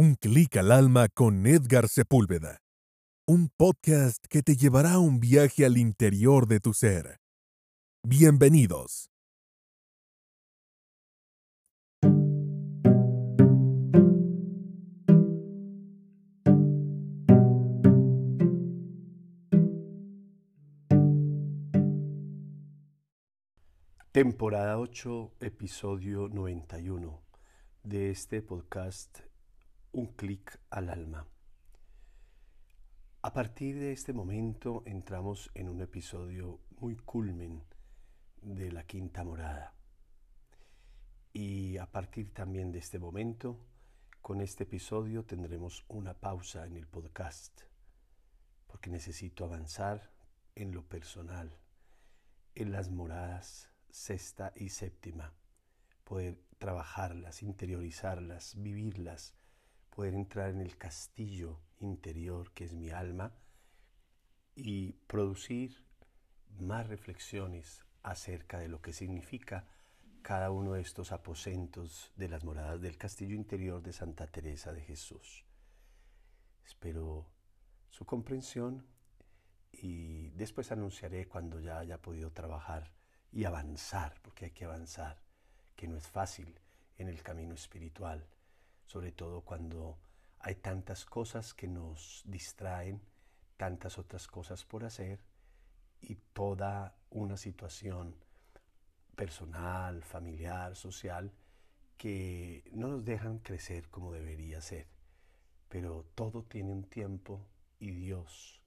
Un clic al alma con Edgar Sepúlveda. Un podcast que te llevará a un viaje al interior de tu ser. Bienvenidos. Temporada 8, episodio 91 de este podcast Un clic al alma. A partir de este momento entramos en un episodio muy culmen de la quinta morada. Y a partir también de este momento, con este episodio tendremos una pausa en el podcast, porque necesito avanzar en lo personal, en las moradas sexta y séptima, poder trabajarlas, interiorizarlas, vivirlas, poder entrar en el castillo interior que es mi alma y producir más reflexiones acerca de lo que significa cada uno de estos aposentos de las moradas del castillo interior de Santa Teresa de Jesús. Espero su comprensión y después anunciaré cuando ya haya podido trabajar y avanzar, porque hay que avanzar, que no es fácil en el camino espiritual, sobre todo cuando hay tantas cosas que nos distraen, tantas otras cosas por hacer y toda una situación personal, familiar, social, que no nos dejan crecer como debería ser. Pero todo tiene un tiempo y Dios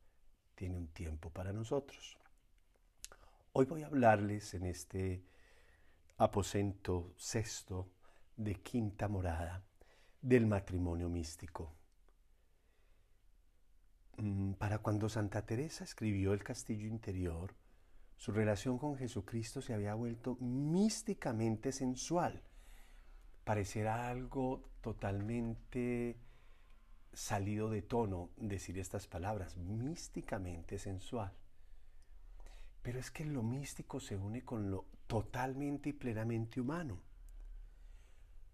tiene un tiempo para nosotros. Hoy voy a hablarles en este aposento sexto de quinta morada del matrimonio místico. Mm, para cuando Santa Teresa escribió El Castillo Interior, su relación con Jesucristo se había vuelto místicamente sensual. Pareciera algo totalmente salido de tono decir estas palabras, místicamente sensual. Pero es que lo místico se une con lo totalmente y plenamente humano.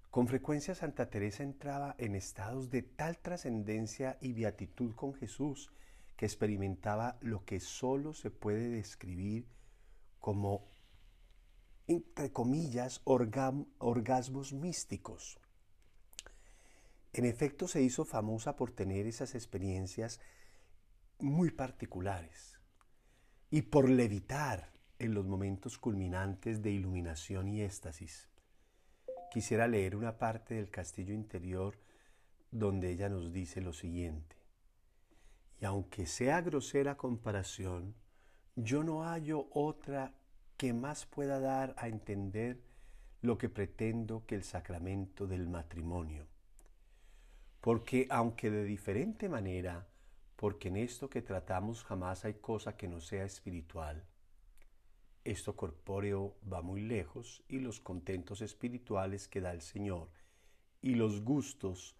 Con frecuencia Santa Teresa entraba en estados de tal trascendencia y beatitud con Jesús que experimentaba lo que solo se puede describir como, entre comillas, orgasmos místicos. En efecto, se hizo famosa por tener esas experiencias muy particulares y por levitar en los momentos culminantes de iluminación y éxtasis. Quisiera leer una parte del castillo interior donde ella nos dice lo siguiente. Y aunque sea grosera comparación, yo no hallo otra que más pueda dar a entender lo que pretendo que el sacramento del matrimonio. Porque aunque de diferente manera porque en esto que tratamos jamás hay cosa que no sea espiritual. Esto corpóreo va muy lejos y los contentos espirituales que da el Señor y los gustos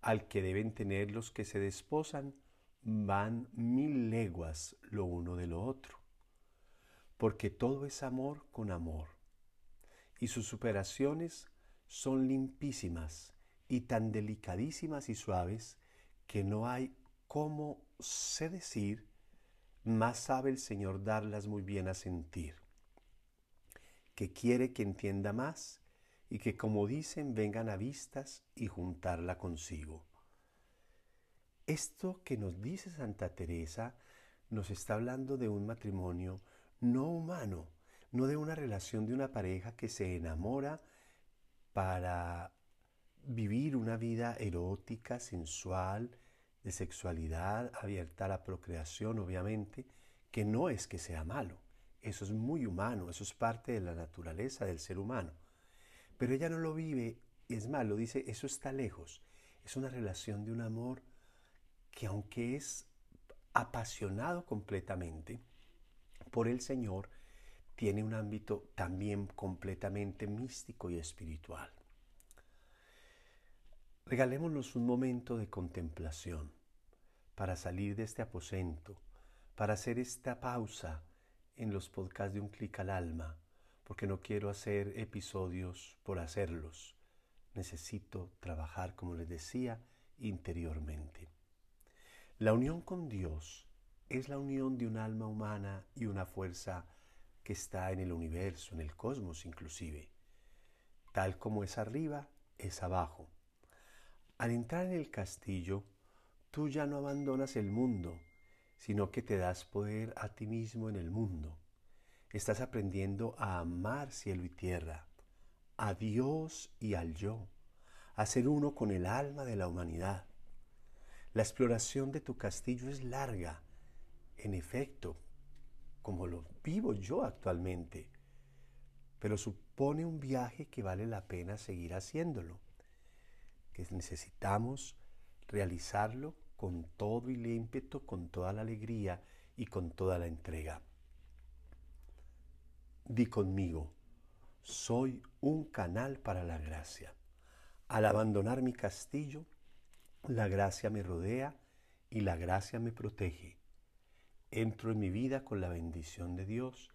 al que deben tener los que se desposan van mil leguas lo uno de lo otro, porque todo es amor con amor, y sus superaciones son limpísimas y tan delicadísimas y suaves que no hay como sé decir, más sabe el Señor darlas muy bien a sentir, que quiere que entienda más y que como dicen vengan a vistas y juntarla consigo. Esto que nos dice Santa Teresa nos está hablando de un matrimonio no humano, no de una relación de una pareja que se enamora para vivir una vida erótica, sensual, de sexualidad abierta a la procreación, obviamente, que no es que sea malo. Eso es muy humano, eso es parte de la naturaleza del ser humano. Pero ella no lo vive, es malo, dice, eso está lejos. Es una relación de un amor que aunque es apasionado completamente por el Señor, tiene un ámbito también completamente místico y espiritual. Regalémonos un momento de contemplación para salir de este aposento, para hacer esta pausa en los podcasts de un clic al alma, porque no quiero hacer episodios por hacerlos. Necesito trabajar, como les decía, interiormente. La unión con Dios es la unión de un alma humana y una fuerza que está en el universo, en el cosmos inclusive. Tal como es arriba, es abajo. Al entrar en el castillo, tú ya no abandonas el mundo, sino que te das poder a ti mismo en el mundo. Estás aprendiendo a amar cielo y tierra, a Dios y al yo, a ser uno con el alma de la humanidad. La exploración de tu castillo es larga, en efecto, como lo vivo yo actualmente, pero supone un viaje que vale la pena seguir haciéndolo, que necesitamos realizarlo con todo el ímpetu, con toda la alegría y con toda la entrega. Di conmigo, soy un canal para la gracia. Al abandonar mi castillo, la gracia me rodea y la gracia me protege. Entro en mi vida con la bendición de Dios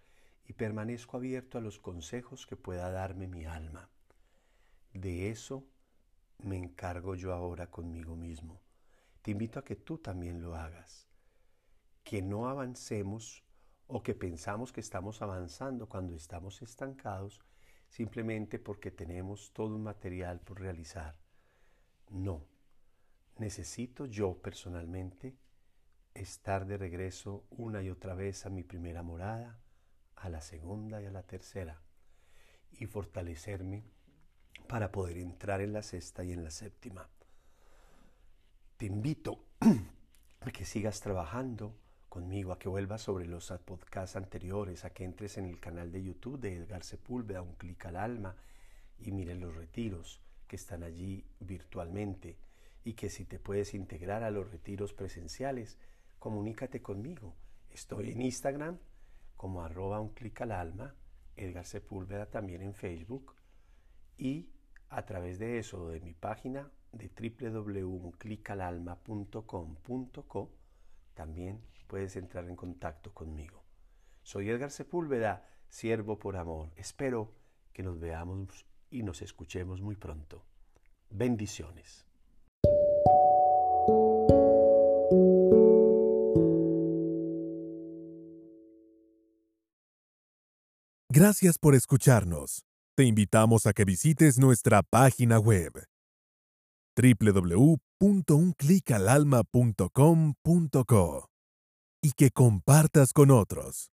y permanezco abierto a los consejos que pueda darme mi alma. De eso me encargo yo ahora conmigo mismo te invito a que tú también lo hagas. Que no avancemos o que pensamos que estamos avanzando cuando estamos estancados simplemente porque tenemos todo un material por realizar. No, necesito yo personalmente estar de regreso una y otra vez a mi primera morada, a la segunda y a la tercera, y fortalecerme para poder entrar en la sexta y en la séptima te invito a que sigas trabajando conmigo, a que vuelvas sobre los podcasts anteriores, a que entres en el canal de YouTube de Edgar Sepúlveda, un clic al alma y mires los retiros que están allí virtualmente y que si te puedes integrar a los retiros presenciales, comunícate conmigo. Estoy en Instagram como arroba un clic al alma, Edgar Sepúlveda también en Facebook y a través de eso, de mi página de www.clicalalma.com.co también puedes entrar en contacto conmigo. Soy Edgar Sepúlveda, siervo por amor. Espero que nos veamos y nos escuchemos muy pronto. Bendiciones. Gracias por escucharnos. Te invitamos a que visites nuestra página web www.unclicalalma.com.co y que compartas con otros.